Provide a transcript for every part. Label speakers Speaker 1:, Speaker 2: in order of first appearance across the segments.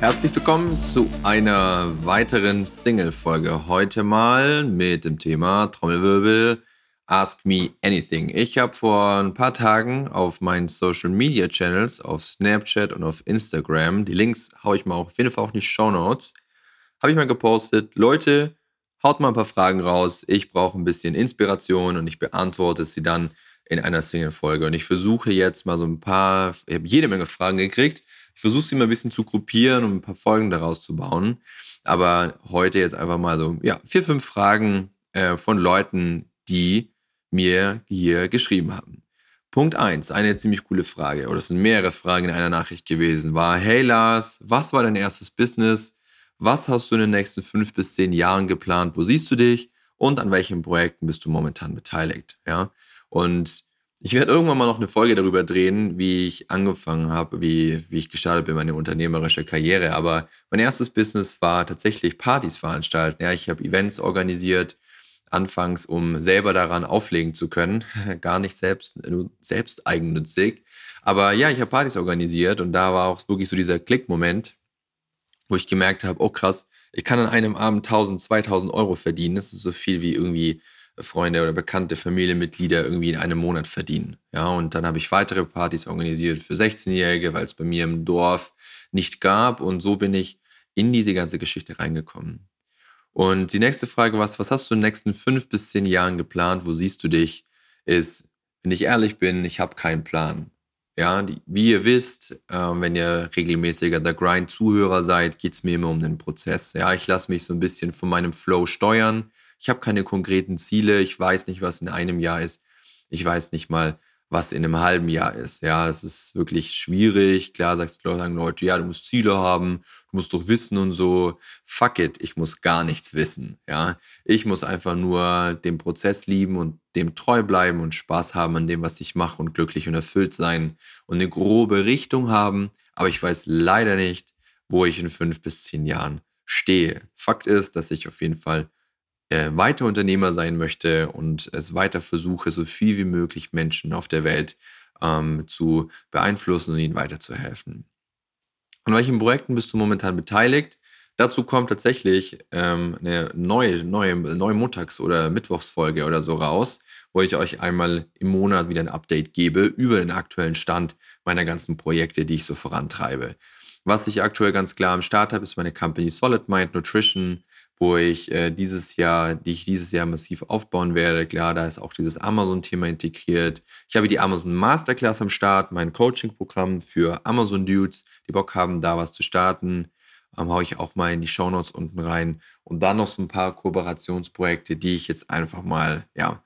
Speaker 1: Herzlich willkommen zu einer weiteren Single-Folge. Heute mal mit dem Thema Trommelwirbel Ask Me Anything. Ich habe vor ein paar Tagen auf meinen Social Media Channels, auf Snapchat und auf Instagram, die Links haue ich mal auf jeden Fall auch in die Show Notes, habe ich mal gepostet, Leute, haut mal ein paar Fragen raus. Ich brauche ein bisschen Inspiration und ich beantworte sie dann in einer Single-Folge. Und ich versuche jetzt mal so ein paar, ich habe jede Menge Fragen gekriegt. Ich versuche sie mal ein bisschen zu gruppieren und ein paar Folgen daraus zu bauen. Aber heute jetzt einfach mal so, ja, vier, fünf Fragen äh, von Leuten, die mir hier geschrieben haben. Punkt eins, eine ziemlich coole Frage, oder es sind mehrere Fragen in einer Nachricht gewesen, war, hey Lars, was war dein erstes Business? Was hast du in den nächsten fünf bis zehn Jahren geplant? Wo siehst du dich? Und an welchen Projekten bist du momentan beteiligt? Ja. Und ich werde irgendwann mal noch eine Folge darüber drehen, wie ich angefangen habe, wie, wie ich gestartet bin, meine unternehmerische Karriere. Aber mein erstes Business war tatsächlich Partys veranstalten. Ja, ich habe Events organisiert, anfangs, um selber daran auflegen zu können. Gar nicht selbst, selbst eigennützig. Aber ja, ich habe Partys organisiert und da war auch wirklich so dieser Klickmoment, wo ich gemerkt habe, oh krass, ich kann an einem Abend 1000, 2000 Euro verdienen. Das ist so viel wie irgendwie Freunde oder bekannte Familienmitglieder irgendwie in einem Monat verdienen. Ja, und dann habe ich weitere Partys organisiert für 16-Jährige, weil es bei mir im Dorf nicht gab. Und so bin ich in diese ganze Geschichte reingekommen. Und die nächste Frage war, was hast du in den nächsten fünf bis zehn Jahren geplant? Wo siehst du dich? Ist, wenn ich ehrlich bin, ich habe keinen Plan. Ja, die, wie ihr wisst, äh, wenn ihr regelmäßiger The Grind-Zuhörer seid, geht es mir immer um den Prozess. Ja, ich lasse mich so ein bisschen von meinem Flow steuern. Ich habe keine konkreten Ziele. Ich weiß nicht, was in einem Jahr ist. Ich weiß nicht mal, was in einem halben Jahr ist. Ja, es ist wirklich schwierig. Klar sagst du, sagen Leute, ja, du musst Ziele haben, du musst doch wissen und so. Fuck it, ich muss gar nichts wissen. Ja, ich muss einfach nur den Prozess lieben und dem treu bleiben und Spaß haben an dem, was ich mache und glücklich und erfüllt sein und eine grobe Richtung haben. Aber ich weiß leider nicht, wo ich in fünf bis zehn Jahren stehe. Fakt ist, dass ich auf jeden Fall äh, weiter Unternehmer sein möchte und es weiter versuche, so viel wie möglich Menschen auf der Welt ähm, zu beeinflussen und ihnen weiterzuhelfen. An welchen Projekten bist du momentan beteiligt? Dazu kommt tatsächlich ähm, eine neue, neue, neue Montags- oder Mittwochsfolge oder so raus, wo ich euch einmal im Monat wieder ein Update gebe über den aktuellen Stand meiner ganzen Projekte, die ich so vorantreibe. Was ich aktuell ganz klar am Start habe, ist meine Company Solid Mind Nutrition wo ich äh, dieses Jahr, die ich dieses Jahr massiv aufbauen werde. Klar, da ist auch dieses Amazon-Thema integriert. Ich habe die Amazon Masterclass am Start, mein Coaching-Programm für Amazon-Dudes, die Bock haben, da was zu starten. Ähm, haue ich auch mal in die Shownotes unten rein. Und dann noch so ein paar Kooperationsprojekte, die ich jetzt einfach mal, ja,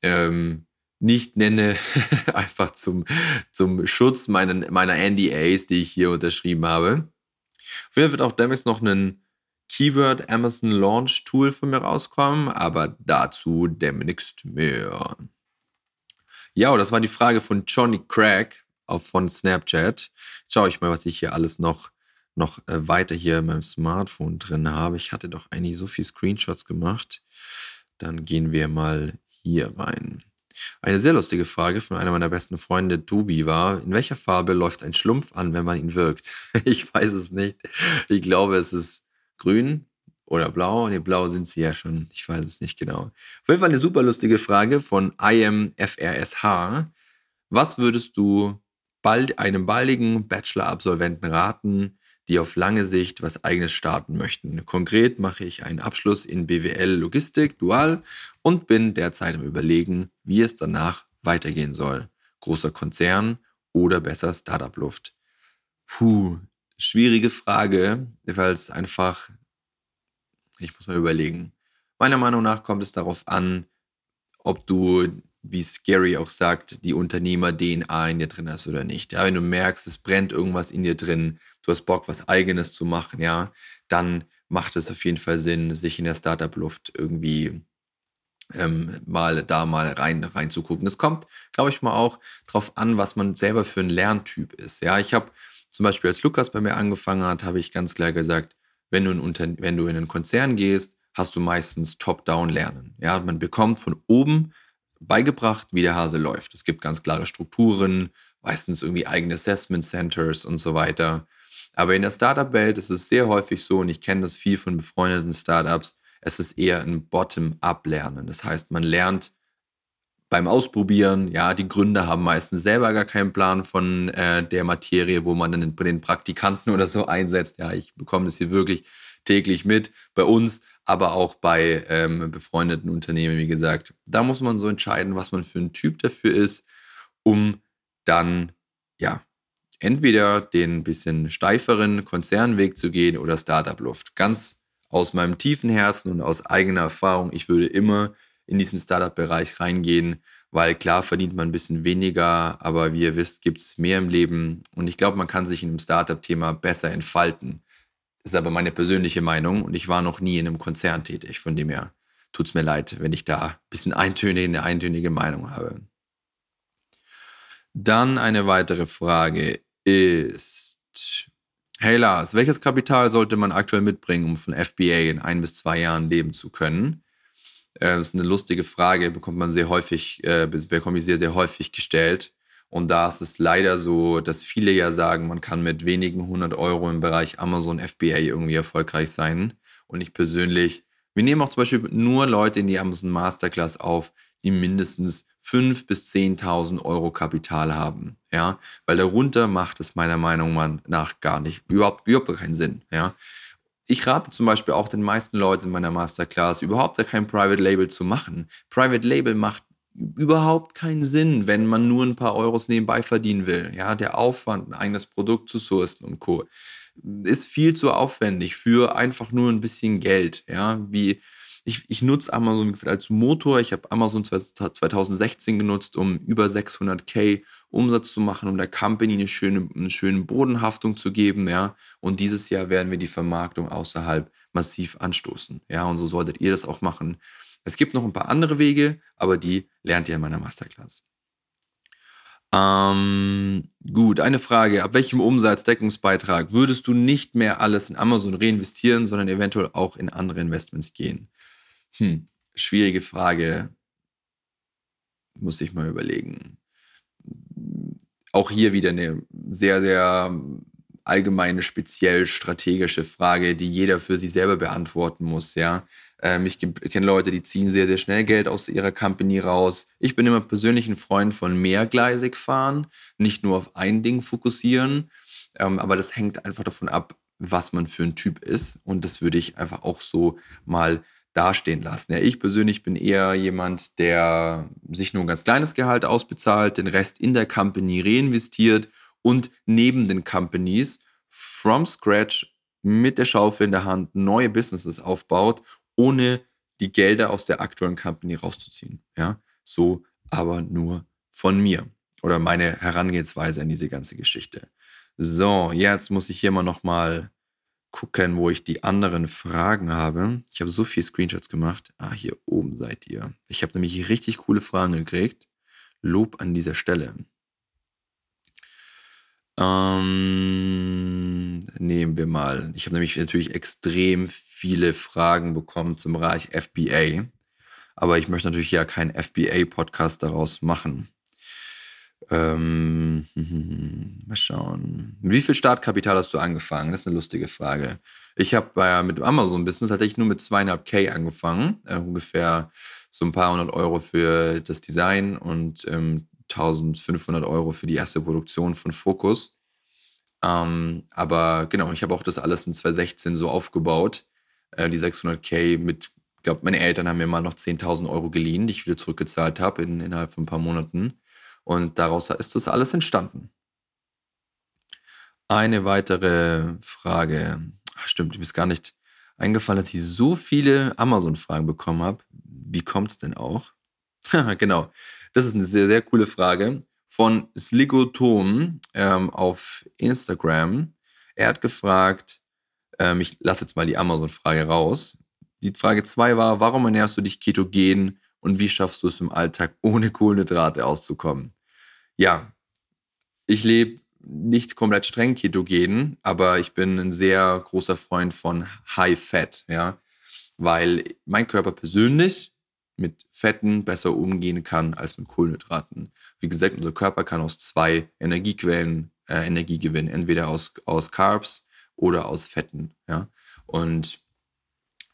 Speaker 1: ähm, nicht nenne, einfach zum, zum Schutz meiner, meiner NDAs, die ich hier unterschrieben habe. Auf jeden Fall wird auch demnächst noch einen Keyword Amazon Launch Tool von mir rauskommen, aber dazu demnächst mehr. Ja, das war die Frage von Johnny Craig auf von Snapchat. Jetzt schaue ich mal, was ich hier alles noch, noch äh, weiter hier in meinem Smartphone drin habe. Ich hatte doch eigentlich so viele Screenshots gemacht. Dann gehen wir mal hier rein. Eine sehr lustige Frage von einer meiner besten Freunde, Tobi, war, in welcher Farbe läuft ein Schlumpf an, wenn man ihn wirkt? ich weiß es nicht. Ich glaube, es ist grün oder blau. Ne, blau sind sie ja schon. Ich weiß es nicht genau. Auf jeden Fall eine super lustige Frage von IMFRSH. Was würdest du bald einem baldigen Bachelor-Absolventen raten, die auf lange Sicht was eigenes starten möchten? Konkret mache ich einen Abschluss in BWL Logistik Dual und bin derzeit am Überlegen, wie es danach weitergehen soll. Großer Konzern oder besser Startup-Luft? Puh, schwierige Frage, weil es einfach, ich muss mal überlegen. Meiner Meinung nach kommt es darauf an, ob du wie Scary auch sagt, die Unternehmer-DNA in dir drin hast oder nicht. Ja, wenn du merkst, es brennt irgendwas in dir drin, du hast Bock, was Eigenes zu machen, ja, dann macht es auf jeden Fall Sinn, sich in der Startup-Luft irgendwie ähm, mal da mal rein reinzugucken. Es kommt, glaube ich mal auch darauf an, was man selber für ein Lerntyp ist. Ja, ich habe zum Beispiel, als Lukas bei mir angefangen hat, habe ich ganz klar gesagt, wenn du, in, wenn du in einen Konzern gehst, hast du meistens Top-Down-Lernen. Ja, man bekommt von oben beigebracht, wie der Hase läuft. Es gibt ganz klare Strukturen, meistens irgendwie eigene Assessment Centers und so weiter. Aber in der Startup-Welt ist es sehr häufig so, und ich kenne das viel von befreundeten Startups, es ist eher ein Bottom-up-Lernen. Das heißt, man lernt beim Ausprobieren, ja, die Gründer haben meistens selber gar keinen Plan von äh, der Materie, wo man dann den Praktikanten oder so einsetzt. Ja, ich bekomme das hier wirklich täglich mit. Bei uns, aber auch bei ähm, befreundeten Unternehmen, wie gesagt. Da muss man so entscheiden, was man für ein Typ dafür ist, um dann, ja, entweder den bisschen steiferen Konzernweg zu gehen oder Startup-Luft. Ganz aus meinem tiefen Herzen und aus eigener Erfahrung, ich würde immer in diesen Startup-Bereich reingehen, weil klar verdient man ein bisschen weniger, aber wie ihr wisst, gibt es mehr im Leben und ich glaube, man kann sich in einem Startup-Thema besser entfalten. Das ist aber meine persönliche Meinung und ich war noch nie in einem Konzern tätig, von dem her tut es mir leid, wenn ich da ein bisschen eintönige, eine eintönige Meinung habe. Dann eine weitere Frage ist, Hey Lars, welches Kapital sollte man aktuell mitbringen, um von FBA in ein bis zwei Jahren leben zu können? Äh, das ist eine lustige Frage, bekommt man sehr häufig, äh, bekomme ich sehr, sehr häufig gestellt. Und da ist es leider so, dass viele ja sagen, man kann mit wenigen hundert Euro im Bereich Amazon FBA irgendwie erfolgreich sein. Und ich persönlich, wir nehmen auch zum Beispiel nur Leute in die Amazon Masterclass auf, die mindestens 5.000 bis 10.000 Euro Kapital haben. Ja, weil darunter macht es meiner Meinung nach gar nicht, überhaupt, überhaupt keinen Sinn. Ja, ich rate zum Beispiel auch den meisten Leuten in meiner Masterclass, überhaupt kein Private Label zu machen. Private Label macht überhaupt keinen Sinn, wenn man nur ein paar Euros nebenbei verdienen will. Ja, der Aufwand, ein eigenes Produkt zu sourcen und Co. ist viel zu aufwendig für einfach nur ein bisschen Geld. Ja, wie ich, ich nutze Amazon gesagt, als Motor. Ich habe Amazon 2016 genutzt, um über 600k Umsatz zu machen, um der Company eine schöne, eine schöne Bodenhaftung zu geben. Ja? Und dieses Jahr werden wir die Vermarktung außerhalb massiv anstoßen. Ja? Und so solltet ihr das auch machen. Es gibt noch ein paar andere Wege, aber die lernt ihr in meiner Masterclass. Ähm, gut, eine Frage. Ab welchem Umsatzdeckungsbeitrag würdest du nicht mehr alles in Amazon reinvestieren, sondern eventuell auch in andere Investments gehen? Hm, schwierige Frage. Muss ich mal überlegen. Auch hier wieder eine sehr, sehr allgemeine, speziell strategische Frage, die jeder für sich selber beantworten muss, ja. Ähm, ich kenne Leute, die ziehen sehr, sehr schnell Geld aus ihrer Company raus. Ich bin immer persönlich ein Freund von mehrgleisig fahren, nicht nur auf ein Ding fokussieren. Ähm, aber das hängt einfach davon ab, was man für ein Typ ist. Und das würde ich einfach auch so mal dastehen lassen. Ja, ich persönlich bin eher jemand, der sich nur ein ganz kleines Gehalt ausbezahlt, den Rest in der Company reinvestiert und neben den Companies from scratch mit der Schaufel in der Hand neue Businesses aufbaut, ohne die Gelder aus der aktuellen Company rauszuziehen. Ja, so aber nur von mir oder meine Herangehensweise an diese ganze Geschichte. So, jetzt muss ich hier mal nochmal gucken, wo ich die anderen Fragen habe. Ich habe so viele Screenshots gemacht. Ah, hier oben seid ihr. Ich habe nämlich richtig coole Fragen gekriegt. Lob an dieser Stelle. Ähm, nehmen wir mal. Ich habe nämlich natürlich extrem viele Fragen bekommen zum Bereich FBA. Aber ich möchte natürlich ja keinen FBA-Podcast daraus machen. Ähm, mal schauen. Wie viel Startkapital hast du angefangen? Das ist eine lustige Frage. Ich habe äh, mit Amazon-Business tatsächlich nur mit zweieinhalb K angefangen. Äh, ungefähr so ein paar hundert Euro für das Design und ähm, 1500 Euro für die erste Produktion von Focus. Ähm, aber genau, ich habe auch das alles in 2016 so aufgebaut. Äh, die 600k mit, ich glaube, meine Eltern haben mir mal noch 10.000 Euro geliehen, die ich wieder zurückgezahlt habe in, innerhalb von ein paar Monaten. Und daraus ist das alles entstanden. Eine weitere Frage. Ach, stimmt, mir ist gar nicht eingefallen, dass ich so viele Amazon-Fragen bekommen habe. Wie kommt es denn auch? genau. Das ist eine sehr, sehr coole Frage von Sligotom ähm, auf Instagram. Er hat gefragt, ähm, ich lasse jetzt mal die Amazon-Frage raus. Die Frage 2 war, warum ernährst du dich ketogen und wie schaffst du es im Alltag ohne Kohlenhydrate auszukommen? Ja, ich lebe nicht komplett streng ketogen, aber ich bin ein sehr großer Freund von High Fat, ja, weil mein Körper persönlich mit Fetten besser umgehen kann als mit Kohlenhydraten. Wie gesagt, unser Körper kann aus zwei Energiequellen äh, Energie gewinnen, entweder aus, aus Carbs oder aus Fetten, ja. Und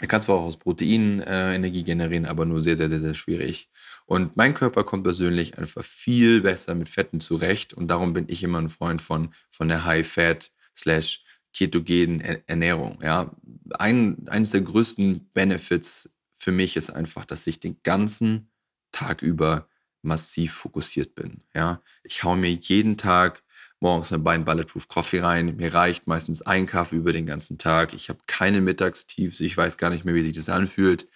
Speaker 1: er kann zwar auch aus Proteinen äh, Energie generieren, aber nur sehr, sehr, sehr, sehr schwierig. Und mein Körper kommt persönlich einfach viel besser mit Fetten zurecht und darum bin ich immer ein Freund von, von der High-Fat slash ketogenen Ernährung. Ja, ein, eines der größten Benefits für mich ist einfach, dass ich den ganzen Tag über massiv fokussiert bin. Ja, ich hau mir jeden Tag morgens eine Bein Bulletproof Coffee rein. Mir reicht meistens ein Kaffee über den ganzen Tag. Ich habe keine Mittagstiefs. Ich weiß gar nicht mehr, wie sich das anfühlt.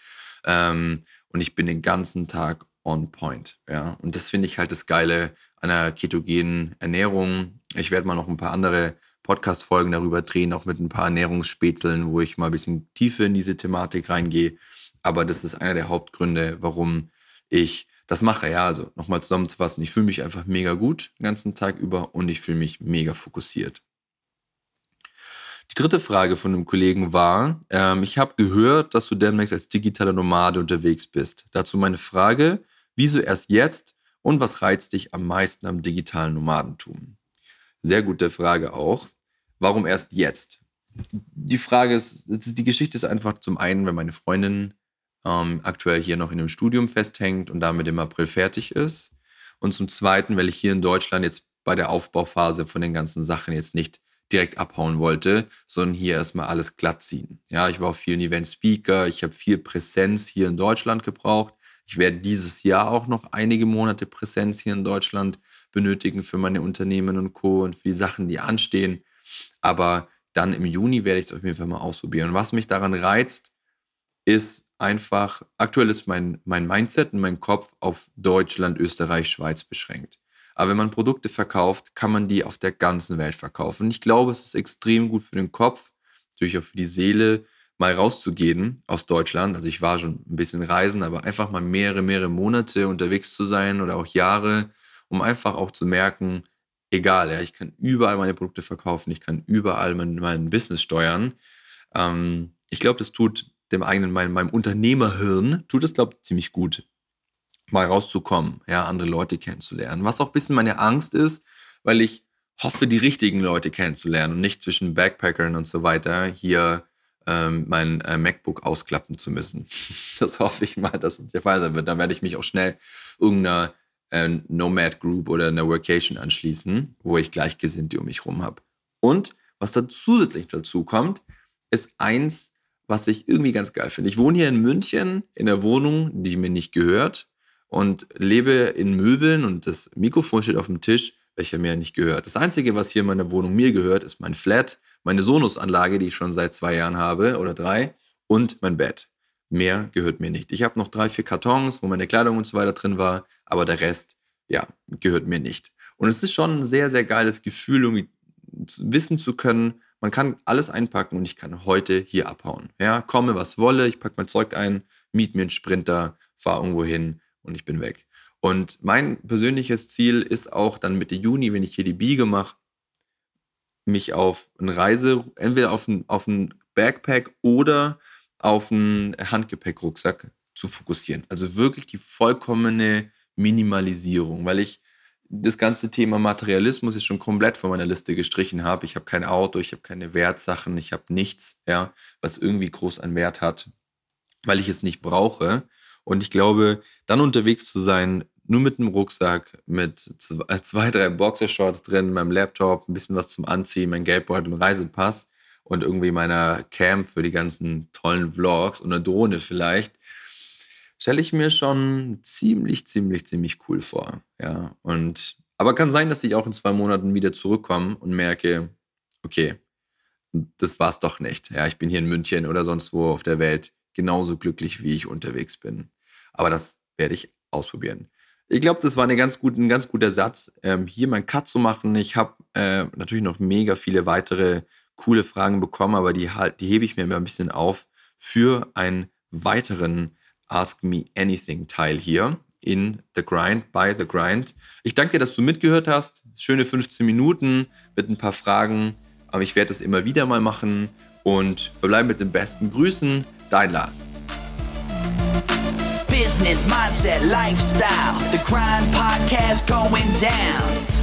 Speaker 1: Ähm, und ich bin den ganzen Tag on point. Ja, und das finde ich halt das Geile einer ketogenen Ernährung. Ich werde mal noch ein paar andere Podcast-Folgen darüber drehen, auch mit ein paar Ernährungsspätzeln, wo ich mal ein bisschen tiefer in diese Thematik reingehe. Aber das ist einer der Hauptgründe, warum ich das mache. Ja, also nochmal zusammenzufassen, ich fühle mich einfach mega gut den ganzen Tag über und ich fühle mich mega fokussiert. Die dritte Frage von einem Kollegen war, ähm, ich habe gehört, dass du demnächst als digitaler Nomade unterwegs bist. Dazu meine Frage, wieso erst jetzt und was reizt dich am meisten am digitalen Nomadentum? Sehr gute Frage auch. Warum erst jetzt? Die Frage ist, die Geschichte ist einfach zum einen, wenn meine Freundin ähm, aktuell hier noch in einem Studium festhängt und damit im April fertig ist. Und zum Zweiten, weil ich hier in Deutschland jetzt bei der Aufbauphase von den ganzen Sachen jetzt nicht direkt abhauen wollte, sondern hier erstmal alles glatt ziehen. Ja, ich war auf vielen Event Speaker, ich habe viel Präsenz hier in Deutschland gebraucht. Ich werde dieses Jahr auch noch einige Monate Präsenz hier in Deutschland benötigen für meine Unternehmen und Co. und für die Sachen, die anstehen. Aber dann im Juni werde ich es auf jeden Fall mal ausprobieren. Und was mich daran reizt, ist einfach, aktuell ist mein, mein Mindset und mein Kopf auf Deutschland, Österreich, Schweiz beschränkt. Aber wenn man Produkte verkauft, kann man die auf der ganzen Welt verkaufen. Ich glaube, es ist extrem gut für den Kopf, natürlich auch für die Seele, mal rauszugehen aus Deutschland. Also ich war schon ein bisschen reisen, aber einfach mal mehrere, mehrere Monate unterwegs zu sein oder auch Jahre, um einfach auch zu merken, egal, ja, ich kann überall meine Produkte verkaufen, ich kann überall mein, mein Business steuern. Ähm, ich glaube, das tut dem eigenen, meinem, meinem Unternehmerhirn, tut es, glaube ich, ziemlich gut, mal rauszukommen, ja, andere Leute kennenzulernen. Was auch ein bisschen meine Angst ist, weil ich hoffe, die richtigen Leute kennenzulernen und nicht zwischen Backpackern und so weiter hier ähm, mein äh, MacBook ausklappen zu müssen. Das hoffe ich mal, dass es der Fall sein wird. Dann werde ich mich auch schnell irgendeiner äh, Nomad Group oder einer Workation anschließen, wo ich Gleichgesinnte um mich herum habe. Und was da zusätzlich dazu kommt, ist eins was ich irgendwie ganz geil finde. Ich wohne hier in München in der Wohnung, die mir nicht gehört und lebe in Möbeln und das Mikrofon steht auf dem Tisch, welcher mir nicht gehört. Das Einzige, was hier in meiner Wohnung mir gehört, ist mein Flat, meine Sonos-Anlage, die ich schon seit zwei Jahren habe oder drei und mein Bett. Mehr gehört mir nicht. Ich habe noch drei, vier Kartons, wo meine Kleidung und so weiter drin war, aber der Rest, ja, gehört mir nicht. Und es ist schon ein sehr, sehr geiles Gefühl, irgendwie wissen zu können, man kann alles einpacken und ich kann heute hier abhauen. Ja, komme, was wolle, ich packe mein Zeug ein, miet mir einen Sprinter, fahre irgendwo hin und ich bin weg. Und mein persönliches Ziel ist auch dann Mitte Juni, wenn ich hier die Biege mache, mich auf eine Reise, entweder auf einen, auf Backpack oder auf einen Handgepäckrucksack zu fokussieren. Also wirklich die vollkommene Minimalisierung, weil ich das ganze Thema Materialismus ist schon komplett von meiner Liste gestrichen habe. Ich habe kein Auto, ich habe keine Wertsachen, ich habe nichts, ja, was irgendwie groß an Wert hat, weil ich es nicht brauche. Und ich glaube, dann unterwegs zu sein, nur mit einem Rucksack, mit äh, zwei, drei Boxershorts drin, meinem Laptop, ein bisschen was zum Anziehen, mein Geldbeutel und Reisepass und irgendwie meiner Camp für die ganzen tollen Vlogs und eine Drohne vielleicht, stelle ich mir schon ziemlich, ziemlich, ziemlich cool vor. Ja, und aber kann sein, dass ich auch in zwei Monaten wieder zurückkomme und merke, okay, das war's doch nicht. Ja, ich bin hier in München oder sonst wo auf der Welt genauso glücklich, wie ich unterwegs bin. Aber das werde ich ausprobieren. Ich glaube, das war eine ganz gut, ein ganz guter Satz, ähm, hier mal einen Cut zu machen. Ich habe äh, natürlich noch mega viele weitere coole Fragen bekommen, aber die, die hebe ich mir immer ein bisschen auf für einen weiteren Ask Me Anything Teil hier in The Grind, by The Grind. Ich danke dir, dass du mitgehört hast. Schöne 15 Minuten mit ein paar Fragen, aber ich werde es immer wieder mal machen und verbleiben mit den besten Grüßen. Dein Lars.
Speaker 2: Business, mindset, lifestyle. The Grind Podcast going down.